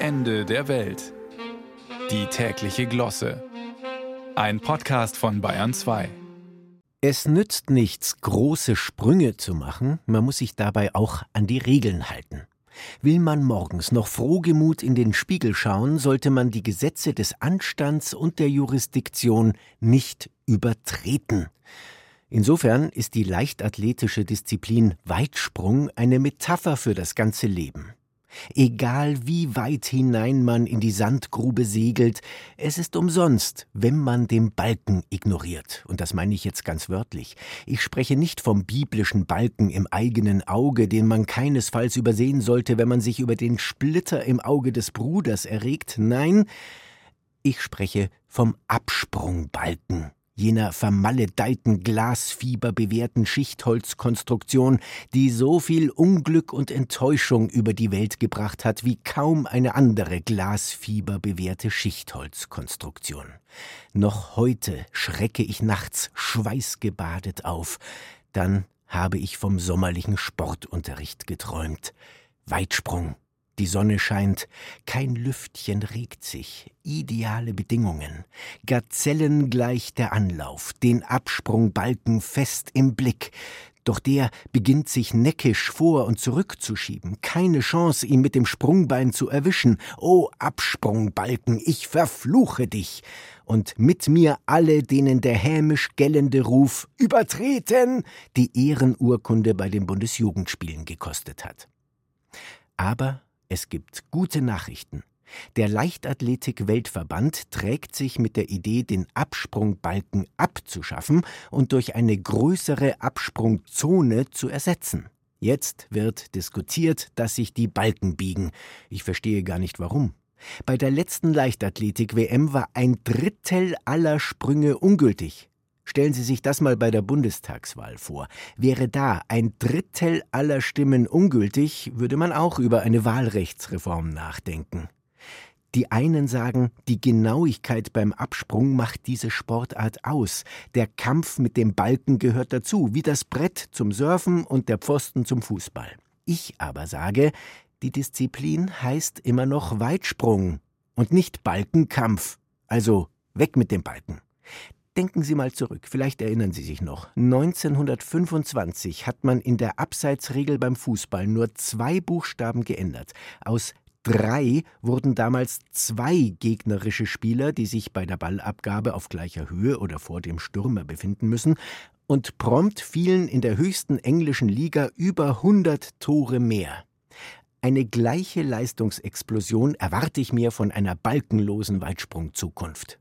Ende der Welt. Die tägliche Glosse. Ein Podcast von Bayern 2. Es nützt nichts, große Sprünge zu machen, man muss sich dabei auch an die Regeln halten. Will man morgens noch frohgemut in den Spiegel schauen, sollte man die Gesetze des Anstands und der Jurisdiktion nicht übertreten. Insofern ist die leichtathletische Disziplin Weitsprung eine Metapher für das ganze Leben. Egal wie weit hinein man in die Sandgrube segelt, es ist umsonst, wenn man den Balken ignoriert. Und das meine ich jetzt ganz wörtlich. Ich spreche nicht vom biblischen Balken im eigenen Auge, den man keinesfalls übersehen sollte, wenn man sich über den Splitter im Auge des Bruders erregt. Nein, ich spreche vom Absprungbalken jener vermaledeiten Glasfieber bewährten Schichtholzkonstruktion, die so viel Unglück und Enttäuschung über die Welt gebracht hat wie kaum eine andere Glasfieber bewährte Schichtholzkonstruktion. Noch heute schrecke ich nachts schweißgebadet auf, dann habe ich vom sommerlichen Sportunterricht geträumt. Weitsprung, die Sonne scheint, kein Lüftchen regt sich, ideale Bedingungen, Gazellen gleich der Anlauf, den Absprungbalken fest im Blick, doch der beginnt sich neckisch vor und zurückzuschieben, keine Chance, ihn mit dem Sprungbein zu erwischen. O Absprungbalken, ich verfluche dich! Und mit mir alle, denen der hämisch gellende Ruf übertreten die Ehrenurkunde bei den Bundesjugendspielen gekostet hat. Aber es gibt gute Nachrichten. Der Leichtathletik-Weltverband trägt sich mit der Idee, den Absprungbalken abzuschaffen und durch eine größere Absprungzone zu ersetzen. Jetzt wird diskutiert, dass sich die Balken biegen. Ich verstehe gar nicht warum. Bei der letzten Leichtathletik-WM war ein Drittel aller Sprünge ungültig. Stellen Sie sich das mal bei der Bundestagswahl vor. Wäre da ein Drittel aller Stimmen ungültig, würde man auch über eine Wahlrechtsreform nachdenken. Die einen sagen, die Genauigkeit beim Absprung macht diese Sportart aus. Der Kampf mit dem Balken gehört dazu, wie das Brett zum Surfen und der Pfosten zum Fußball. Ich aber sage, die Disziplin heißt immer noch Weitsprung und nicht Balkenkampf. Also weg mit dem Balken. Denken Sie mal zurück, vielleicht erinnern Sie sich noch. 1925 hat man in der Abseitsregel beim Fußball nur zwei Buchstaben geändert. Aus drei wurden damals zwei gegnerische Spieler, die sich bei der Ballabgabe auf gleicher Höhe oder vor dem Stürmer befinden müssen, und prompt fielen in der höchsten englischen Liga über 100 Tore mehr. Eine gleiche Leistungsexplosion erwarte ich mir von einer balkenlosen Weitsprungzukunft.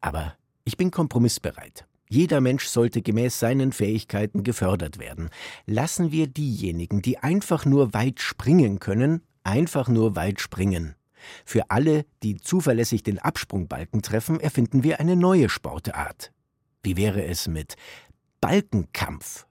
Aber ich bin kompromissbereit. Jeder Mensch sollte gemäß seinen Fähigkeiten gefördert werden. Lassen wir diejenigen, die einfach nur weit springen können, einfach nur weit springen. Für alle, die zuverlässig den Absprungbalken treffen, erfinden wir eine neue Sportart. Wie wäre es mit Balkenkampf?